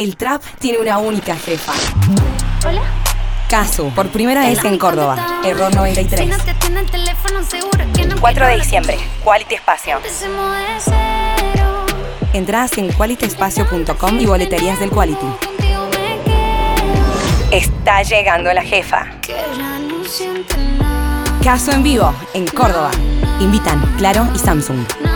El trap tiene una única jefa. Hola. Casu, por primera vez en Córdoba. Error 93. 4 de diciembre, Quality Espacio. Entradas en qualityespacio.com y boleterías del Quality. Está llegando la jefa. Caso en vivo, en Córdoba. Invitan Claro y Samsung.